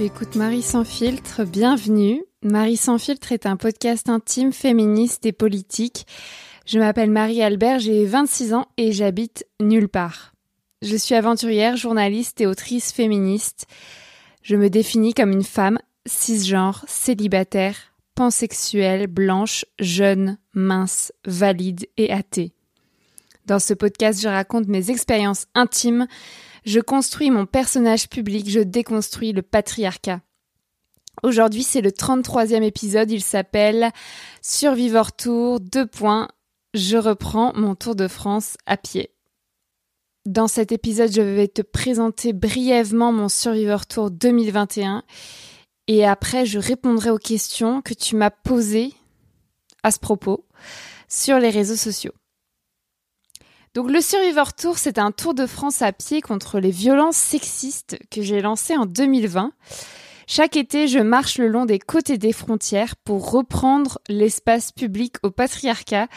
Tu écoutes Marie sans filtre, bienvenue. Marie sans filtre est un podcast intime, féministe et politique. Je m'appelle Marie Albert, j'ai 26 ans et j'habite nulle part. Je suis aventurière, journaliste et autrice féministe. Je me définis comme une femme cisgenre, célibataire, pansexuelle, blanche, jeune, mince, valide et athée. Dans ce podcast, je raconte mes expériences intimes, je construis mon personnage public, je déconstruis le patriarcat. Aujourd'hui, c'est le 33e épisode, il s'appelle Survivor Tour, deux points, je reprends mon tour de France à pied. Dans cet épisode, je vais te présenter brièvement mon Survivor Tour 2021 et après, je répondrai aux questions que tu m'as posées à ce propos sur les réseaux sociaux. Donc le Survivor Tour, c'est un tour de France à pied contre les violences sexistes que j'ai lancé en 2020. Chaque été, je marche le long des côtés des frontières pour reprendre l'espace public au patriarcat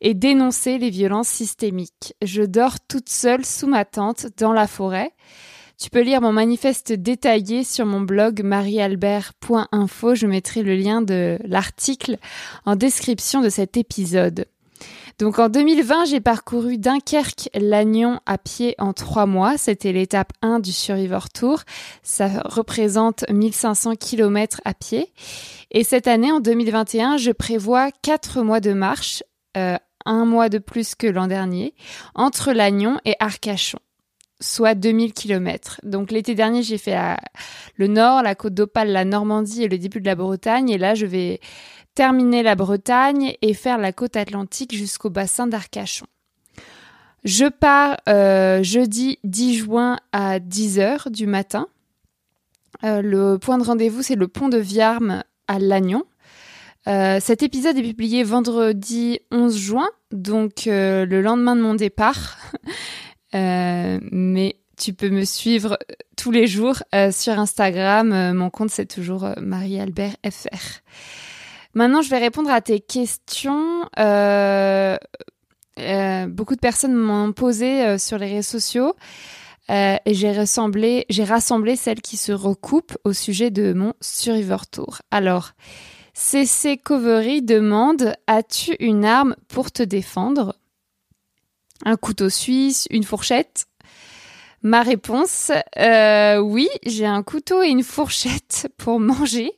et dénoncer les violences systémiques. Je dors toute seule sous ma tente dans la forêt. Tu peux lire mon manifeste détaillé sur mon blog mariealbert.info. Je mettrai le lien de l'article en description de cet épisode. Donc en 2020, j'ai parcouru Dunkerque, Lannion à pied en trois mois. C'était l'étape 1 du Survivor Tour. Ça représente 1500 km à pied. Et cette année, en 2021, je prévois quatre mois de marche, euh, un mois de plus que l'an dernier, entre Lannion et Arcachon soit 2000 km. Donc l'été dernier, j'ai fait le nord, la côte d'Opale, la Normandie et le début de la Bretagne. Et là, je vais terminer la Bretagne et faire la côte atlantique jusqu'au bassin d'Arcachon. Je pars euh, jeudi 10 juin à 10h du matin. Euh, le point de rendez-vous, c'est le pont de Viarme à Lannion. Euh, cet épisode est publié vendredi 11 juin, donc le lendemain de mon départ. Mais tu peux me suivre tous les jours sur Instagram. mon compte, c'est toujours Marie-Albert FR. Maintenant, je vais répondre à tes questions. Euh, euh, beaucoup de personnes m'ont posé euh, sur les réseaux sociaux et j'ai rassemblé, j'ai rassemblé celles qui se recoupent au sujet de mon Survivor Tour. Alors, CC Covery demande As-tu une arme pour te défendre? Un couteau suisse, une fourchette Ma réponse Oui, j'ai un couteau et une fourchette pour manger.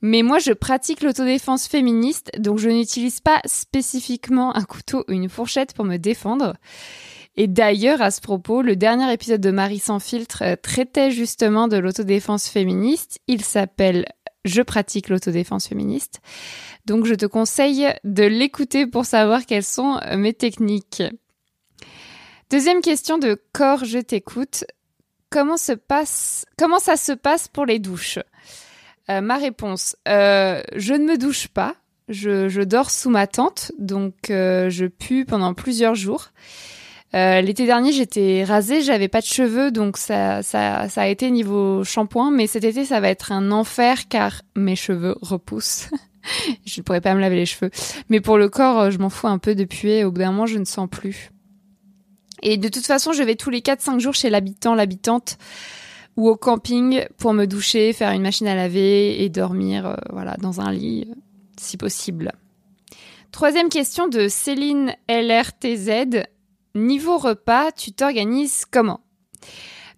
Mais moi, je pratique l'autodéfense féministe, donc je n'utilise pas spécifiquement un couteau ou une fourchette pour me défendre. Et d'ailleurs, à ce propos, le dernier épisode de Marie sans filtre euh, traitait justement de l'autodéfense féministe. Il s'appelle Je pratique l'autodéfense féministe. Donc je te conseille de l'écouter pour savoir quelles sont euh, mes techniques. Deuxième question de Corps, je t'écoute. Comment se passe, comment ça se passe pour les douches? Euh, ma réponse, euh, je ne me douche pas. Je, dors sous ma tente, donc euh, je pue pendant plusieurs jours. L'été dernier, j'étais rasée, j'avais pas de cheveux, donc ça a été niveau shampoing. Mais cet été, ça va être un enfer car mes cheveux repoussent. je ne pourrais pas me laver les cheveux. Mais pour le corps, je m'en fous un peu de puer. Au bout d'un moment, je ne sens plus. Et de toute façon, je vais tous les 4-5 jours chez l'habitant, l'habitante ou au camping pour me doucher, faire une machine à laver et dormir euh, voilà, dans un lit euh, si possible. Troisième question de Céline LRTZ. Niveau repas, tu t'organises comment?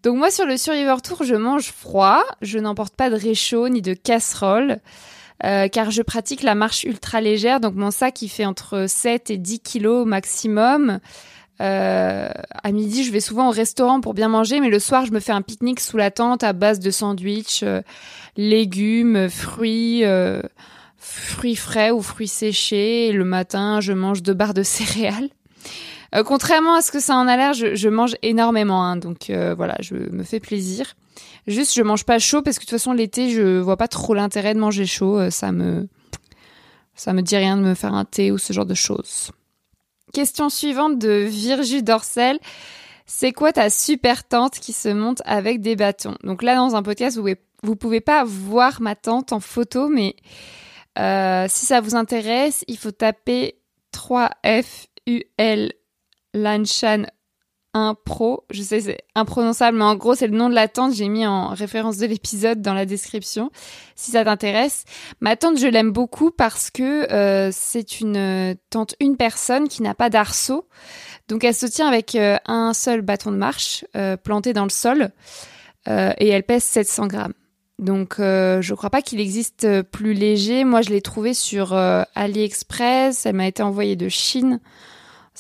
Donc moi sur le Survivor Tour, je mange froid, je n'emporte pas de réchaud ni de casserole. Euh, car je pratique la marche ultra légère, donc mon sac il fait entre 7 et 10 kilos maximum. Euh, à midi, je vais souvent au restaurant pour bien manger, mais le soir, je me fais un pique-nique sous la tente à base de sandwichs, euh, légumes, fruits, euh, fruits frais ou fruits séchés. Le matin, je mange deux barres de céréales. contrairement à ce que ça en a l'air, je, mange énormément, hein, donc voilà, je me fais plaisir. Juste, je mange pas chaud parce que de toute façon l'été, je vois pas trop l'intérêt de manger chaud. ça me, ça me dit rien de me faire un thé ou ce genre de choses. Question suivante de Virgie Dorcel. C'est quoi ta super tente qui se monte avec des bâtons? Donc là, dans un podcast, vous pouvez, pouvez pas voir ma tente en photo, mais euh, si ça vous intéresse, il faut taper 3FUL Lanchan un pro. Je sais, c'est imprononçable, mais en gros, c'est le nom de la tente. J'ai mis en référence de l'épisode dans la description, si ça t'intéresse. Ma tente, je l'aime beaucoup parce que euh, c'est une tente une personne qui n'a pas d'arceau. Donc, elle se tient avec euh, un seul bâton de marche euh, planté dans le sol et elle pèse 700 grammes. Donc, je crois pas qu'il existe plus léger. Moi, je l'ai trouvé sur AliExpress. Elle m'a été envoyée de Chine.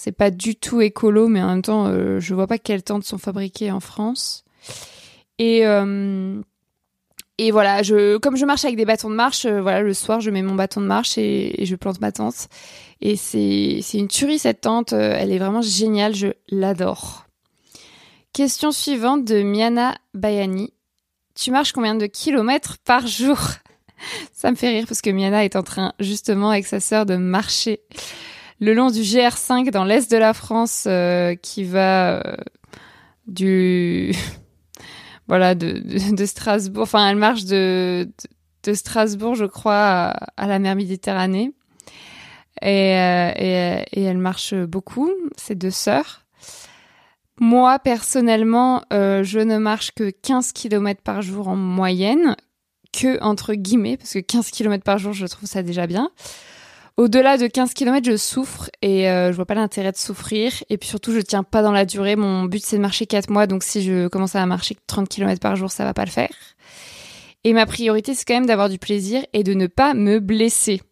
C'est pas du tout écolo, mais en même temps, euh, je vois pas quelles tentes sont fabriquées en France. Et euh, et voilà, comme je marche avec des bâtons de marche, euh, voilà, le soir, je mets mon bâton de marche et, je plante ma tente. Et c'est c'est une tuerie cette tente. Elle est vraiment géniale. Je l'adore. Question suivante de Miana Bayani. Tu marches combien de kilomètres par jour? Ça me fait rire parce que Miana est en train justement avec sa sœur de marcher le long du GR5 dans l'est de la France euh, qui va euh, du voilà de, Strasbourg enfin elle marche de, Strasbourg je crois à, la mer Méditerranée. Et, euh, elle marche beaucoup ces deux sœurs. Moi personnellement je ne marche que 15 km par jour en moyenne que entre guillemets parce que 15 km par jour je trouve ça déjà bien au-delà de 15 km, je souffre et euh, je vois pas l'intérêt de souffrir. Et puis surtout, je tiens pas dans la durée. Mon but, c'est de marcher 4 mois. Donc si je commence à marcher 30 km par jour, ça va pas le faire. Et ma priorité, c'est quand même d'avoir du plaisir et de ne pas me blesser.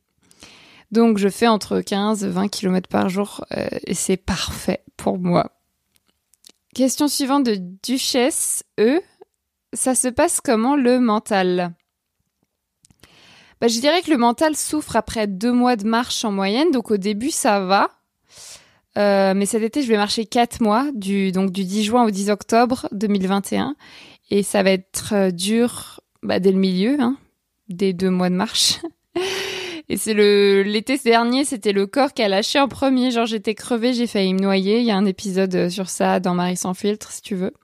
Donc je fais entre 15 et 20 km par jour euh, et c'est parfait pour moi. Question suivante de Duchesse E. Ça se passe comment le mental? Bah, je dirais que le mental souffre après deux mois de marche en moyenne. Donc au début, ça va. Euh, mais cet été, je vais marcher quatre mois, du, donc du 10 juin au 10 octobre 2021. Et ça va être euh, dur bah, dès le milieu, hein, des deux mois de marche. Et c'est l'été dernier, c'était le corps qui a lâché en premier. Genre j'étais crevée, j'ai failli me noyer. Il y a un épisode euh, sur ça dans Marie sans filtre, si tu veux.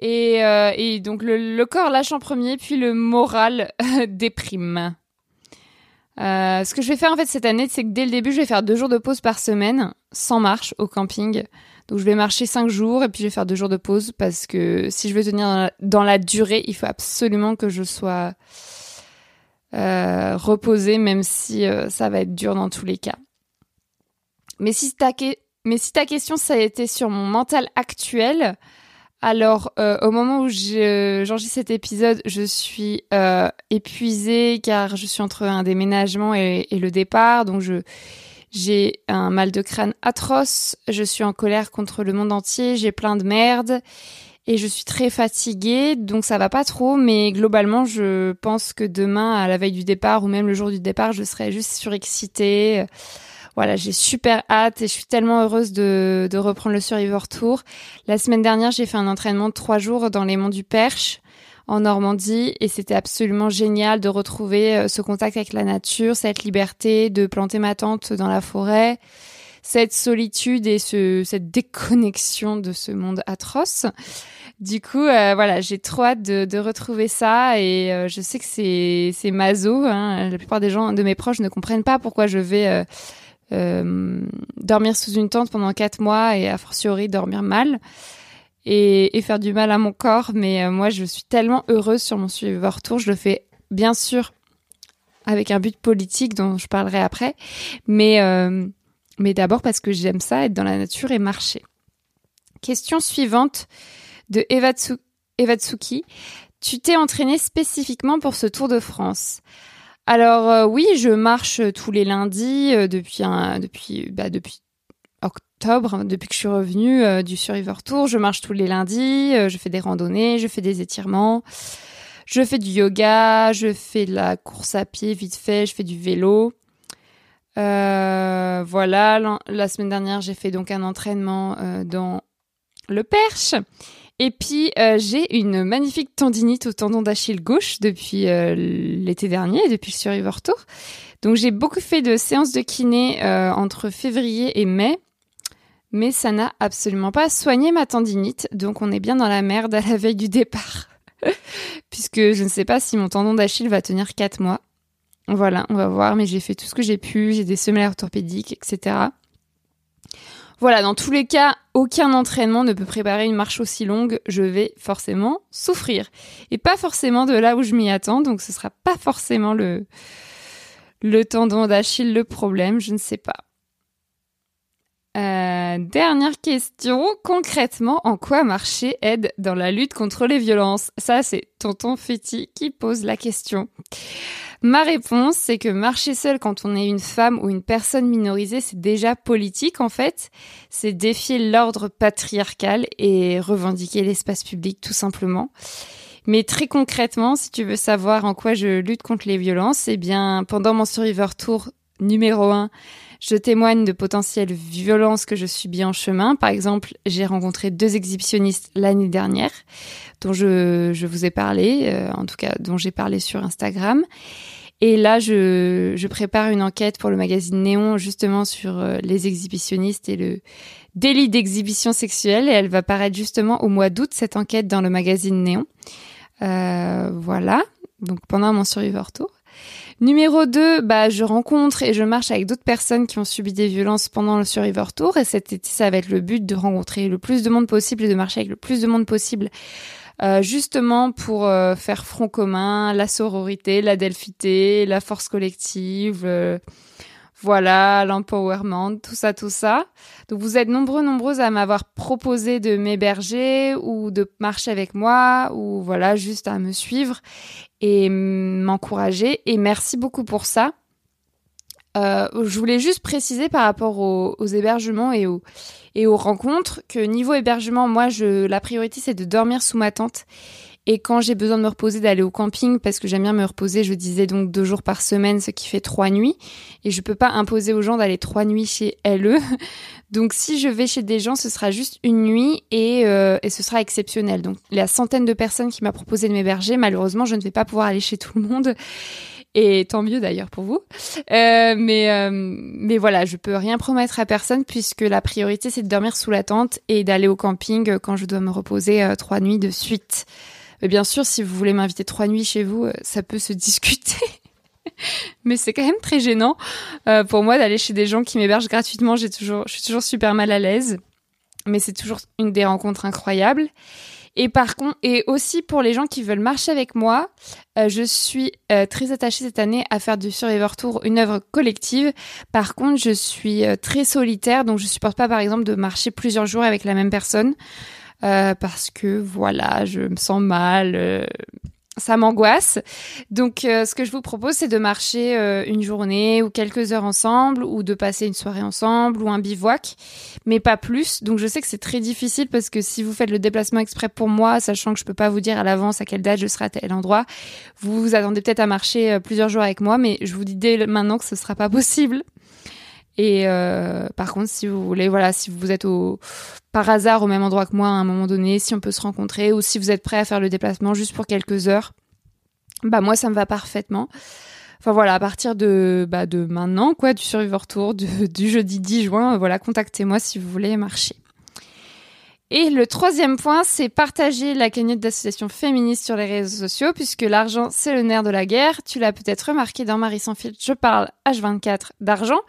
Et, euh, et donc le, corps lâche en premier, puis le moral déprime. Euh, ce que je vais faire en fait cette année, c'est que dès le début, je vais faire deux jours de pause par semaine, sans marche au camping. Donc je vais marcher cinq jours et puis je vais faire deux jours de pause parce que si je veux tenir dans la, durée, il faut absolument que je sois euh, reposée, même si ça va être dur dans tous les cas. Mais si ta, mais si ta question ça a été sur mon mental actuel, alors, euh, au moment où j'enregistre cet épisode, je suis euh, épuisée car je suis entre un déménagement et, le départ. Donc, j'ai un mal de crâne atroce. Je suis en colère contre le monde entier. J'ai plein de merde et je suis très fatiguée. Donc, ça va pas trop. Mais globalement, je pense que demain, à la veille du départ ou même le jour du départ, je serai juste surexcitée voilà, j'ai super hâte et je suis tellement heureuse de, de reprendre le Survivor Tour. La semaine dernière, j'ai fait un entraînement de trois jours dans les monts du Perche en Normandie et c'était absolument génial de retrouver euh, ce contact avec la nature, cette liberté de planter ma tente dans la forêt, cette solitude et ce, cette déconnexion de ce monde atroce. Du coup, euh, voilà, j'ai trop hâte de, de, retrouver ça et euh, je sais que c'est c'est maso. Hein. La plupart des gens de mes proches ne comprennent pas pourquoi je vais euh, dormir sous une tente pendant quatre mois et a fortiori dormir mal et, faire du mal à mon corps. Mais euh, moi, je suis tellement heureuse sur mon suiveur tour. Je le fais bien sûr avec un but politique dont je parlerai après, mais euh, mais d'abord parce que j'aime ça, être dans la nature et marcher. Question suivante de Evatsuki. Tu t'es entraîné spécifiquement pour ce Tour de France. Alors euh, oui, je marche tous les lundis euh, bah, depuis octobre, depuis que je suis revenue euh, du Survivor Tour. Je marche tous les lundis, je fais des randonnées, je fais des étirements, je fais du yoga, je fais de la course à pied vite fait, je fais du vélo. voilà, la, semaine dernière, j'ai fait donc un entraînement dans le Perche. Et puis euh, j'ai une magnifique tendinite au tendon d'Achille gauche depuis euh, l'été dernier, depuis le Survivor Tour. Donc j'ai beaucoup fait de séances de kiné euh, entre février et mai, mais ça n'a absolument pas soigné ma tendinite. Donc on est bien dans la merde à la veille du départ, puisque je ne sais pas si mon tendon d'Achille va tenir 4 mois. Voilà, on va voir, mais j'ai fait tout ce que j'ai pu, j'ai des semelles orthopédiques, etc. Voilà, dans tous les cas, aucun entraînement ne peut préparer une marche aussi longue. Je vais forcément souffrir. Et pas forcément de là où je m'y attends, donc ce sera pas forcément le, le tendon d'Achille le problème, je ne sais pas. Euh, dernière question. Concrètement, en quoi marcher aide dans la lutte contre les violences? Ça, c'est Tonton Féti qui pose la question. Ma réponse, c'est que marcher seul quand on est une femme ou une personne minorisée, c'est déjà politique en fait. C'est défier l'ordre patriarcal et revendiquer l'espace public tout simplement. Mais très concrètement, si tu veux savoir en quoi je lutte contre les violences, eh bien, pendant mon Survivor Tour numéro 1, je témoigne de potentielles violences que je subis en chemin. Par exemple, j'ai rencontré deux exhibitionnistes l'année dernière, dont je, je, vous ai parlé, euh, en tout cas dont j'ai parlé sur Instagram. Et là, je, je, prépare une enquête pour le magazine Néon justement sur euh, les exhibitionnistes et le délit d'exhibition sexuelle. Et elle va paraître justement au mois d'août, cette enquête dans le magazine Néon. Euh, voilà, donc pendant mon Survivor Tour. Numéro 2, bah, je rencontre et je marche avec d'autres personnes qui ont subi des violences pendant le Survivor Tour. Et cet été, ça va être le but de rencontrer le plus de monde possible et de marcher avec le plus de monde possible. Euh, justement pour euh, faire front commun, la sororité, la delphité, la force collective, euh, voilà, l'empowerment, tout ça, tout ça. Donc vous êtes nombreux, nombreuses à m'avoir proposé de m'héberger ou de marcher avec moi ou voilà, juste à me suivre et m'encourager. Et merci beaucoup pour ça. Euh, je voulais juste préciser par rapport aux, hébergements et aux, et aux rencontres que niveau hébergement, moi, je, la priorité c'est de dormir sous ma tente et quand j'ai besoin de me reposer, d'aller au camping, parce que j'aime bien me reposer, je disais donc deux jours par semaine, ce qui fait trois nuits. Et je peux pas imposer aux gens d'aller trois nuits chez LE. Donc si je vais chez des gens, ce sera juste une nuit et, euh, et ce sera exceptionnel. Donc la centaine de personnes qui m'a proposé de m'héberger, malheureusement, je ne vais pas pouvoir aller chez tout le monde. Et tant mieux d'ailleurs pour vous. Euh, mais euh, mais voilà, je peux rien promettre à personne puisque la priorité c'est de dormir sous la tente et d'aller au camping quand je dois me reposer euh, trois nuits de suite. Bien sûr, si vous voulez m'inviter trois nuits chez vous, euh, ça peut se discuter. Mais c'est quand même très gênant euh, pour moi d'aller chez des gens qui m'hébergent gratuitement. J'ai toujours, je suis toujours super mal à l'aise. Mais c'est toujours une des rencontres incroyables. Et par contre, et aussi pour les gens qui veulent marcher avec moi, euh, je suis très attachée cette année à faire du Survivor Tour une œuvre collective. Par contre, je suis très solitaire, donc je supporte pas, par exemple, de marcher plusieurs jours avec la même personne. Euh, parce que voilà, je me sens mal. Euh, ça m'angoisse. Donc, euh, ce que je vous propose, c'est de marcher une journée ou quelques heures ensemble, ou de passer une soirée ensemble, ou un bivouac, mais pas plus. Donc, je sais que c'est très difficile parce que si vous faites le déplacement exprès pour moi, sachant que je peux pas vous dire à l'avance à quelle date je serai à tel endroit, vous vous attendez peut-être à marcher plusieurs jours avec moi, mais je vous dis dès maintenant que ce sera pas possible. Et euh, par contre, si vous voulez, voilà, si vous êtes par hasard au même endroit que moi à un moment donné, si on peut se rencontrer, ou si vous êtes prêt à faire le déplacement juste pour quelques heures, bah moi ça me va parfaitement. Enfin voilà, à partir de, bah, de maintenant, quoi, du Survivor Tour, du jeudi 10 juin, voilà, contactez-moi si vous voulez marcher. Et le troisième point, c'est partager la cagnotte d'associations féministes sur les réseaux sociaux, puisque l'argent, c'est le nerf de la guerre. Tu l'as peut-être remarqué dans Marie sans fil, je parle H24 d'argent.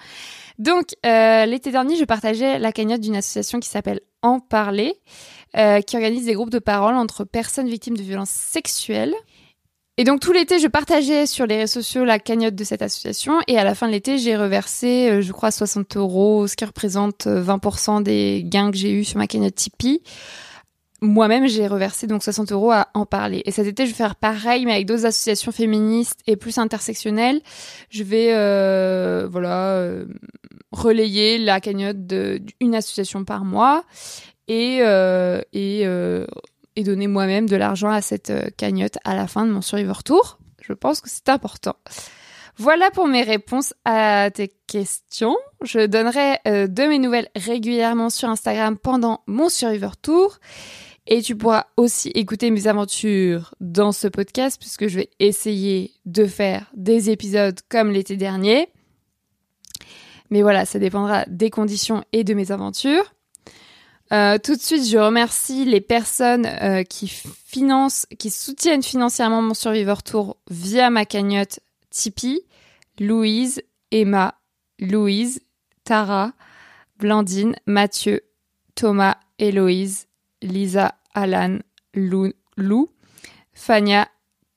Donc, euh, l'été dernier, je partageais la cagnotte d'une association qui s'appelle En Parler, euh, qui organise des groupes de parole entre personnes victimes de violences sexuelles. Et donc tout l'été, je partageais sur les réseaux sociaux la cagnotte de cette association. Et à la fin de l'été, j'ai reversé, euh, je crois, 60 euros, ce qui représente 20% des gains que j'ai eus sur ma cagnotte Tipeee moi-même, j'ai reversé donc 60 euros à en parler. Et cet été, je vais faire pareil, mais avec d'autres associations féministes et plus intersectionnelles. Je vais, euh, voilà, euh, relayer la cagnotte d'une association par mois et euh, et, euh, et donner moi-même de l'argent à cette euh, cagnotte à la fin de mon Survivor Tour. Je pense que c'est important. Voilà pour mes réponses à tes questions. Je donnerai de mes nouvelles régulièrement sur Instagram pendant mon Survivor Tour. Et tu pourras aussi écouter mes aventures dans ce podcast puisque je vais essayer de faire des épisodes comme l'été dernier. Mais voilà, ça dépendra des conditions et de mes aventures. Euh, tout de suite, je remercie les personnes euh, qui financent, qui soutiennent financièrement mon Survivor Tour via ma cagnotte Tipeee. Louise, Emma, Louise, Tara, Blandine, Mathieu, Thomas, Héloïse, Lisa, Alan, Lou, Lou Fania,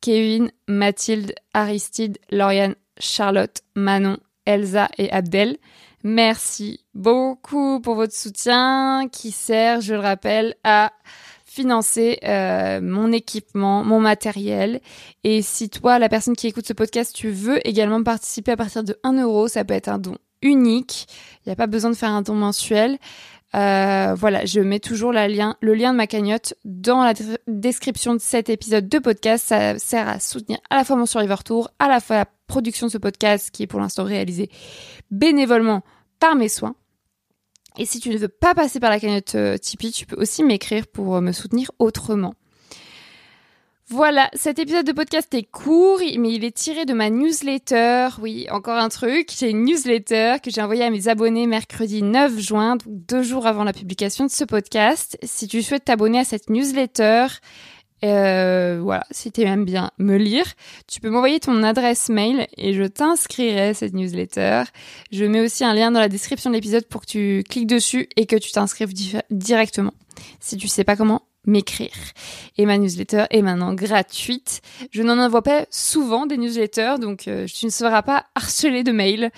Kevin, Mathilde, Aristide, Lauriane, Charlotte, Manon, Elsa et Abdel. Merci beaucoup pour votre soutien qui sert, je le rappelle, à financer euh, mon équipement, mon matériel. Et si toi, la personne qui écoute ce podcast, tu veux également participer à partir de 1 euro, ça peut être un don unique. Il n'y a pas besoin de faire un don mensuel. Euh, voilà, je mets toujours le lien de ma cagnotte dans la description de cet épisode de podcast. Ça sert à soutenir à la fois mon Survivor Tour, à la fois la production de ce podcast qui est pour l'instant réalisé bénévolement par mes soins. Et si tu ne veux pas passer par la cagnotte euh, Tipeee, tu peux aussi m'écrire pour euh, me soutenir autrement. Voilà, cet épisode de podcast est court, mais il est tiré de ma newsletter. Oui, encore un truc. J'ai une newsletter que j'ai envoyée à mes abonnés mercredi 9 juin, donc deux jours avant la publication de ce podcast. Si tu souhaites t'abonner à cette newsletter, euh, voilà, si tu bien me lire, tu peux m'envoyer ton adresse mail et je t'inscrirai cette newsletter. Je mets aussi un lien dans la description de l'épisode pour que tu cliques dessus et que tu t'inscrives directement. Si tu sais pas comment, m'écrire. Et ma newsletter est maintenant gratuite. Je n'en envoie pas souvent des newsletters, donc euh, tu ne seras pas harcelé de mails.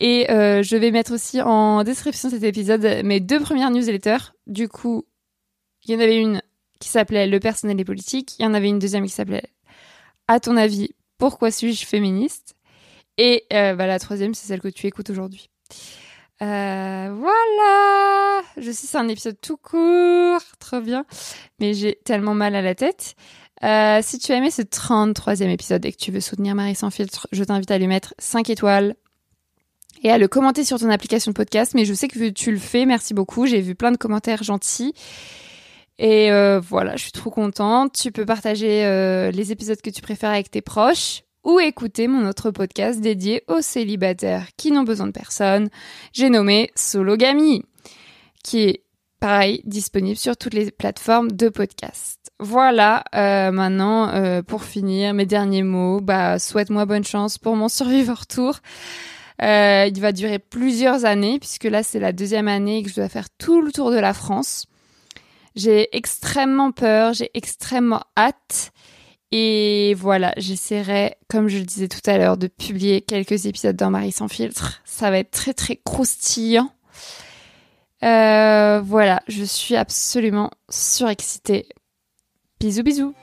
Et euh, je vais mettre aussi en description de cet épisode mes deux premières newsletters. Du coup, il y en avait une qui s'appelait Le personnel et politique. Il y en avait une deuxième qui s'appelait À ton avis, pourquoi suis-je féministe? Et euh, bah, la troisième, c'est celle que tu écoutes aujourd'hui. Euh, voilà Je sais, c'est un épisode tout court, trop bien, mais j'ai tellement mal à la tête. Euh, si tu as aimé ce 33e épisode et que tu veux soutenir Marie sans filtre, je t'invite à lui mettre 5 étoiles et à le commenter sur ton application de podcast. Mais je sais que tu le fais, merci beaucoup. J'ai vu plein de commentaires gentils. Et euh, voilà, je suis trop contente. Tu peux partager euh, les épisodes que tu préfères avec tes proches ou écouter mon autre podcast dédié aux célibataires qui n'ont besoin de personne. J'ai nommé Sologamy, qui est pareil disponible sur toutes les plateformes de podcast. Voilà, euh, maintenant euh, pour finir mes derniers mots, bah souhaite-moi bonne chance pour mon Survivor Tour. Euh, il va durer plusieurs années puisque là c'est la deuxième année que je dois faire tout le tour de la France. J'ai extrêmement peur, j'ai extrêmement hâte. Et voilà, j'essaierai, comme je le disais tout à l'heure, de publier quelques épisodes dans Marie sans filtre. Ça va être très très croustillant. Euh, voilà, je suis absolument surexcitée. Bisous bisous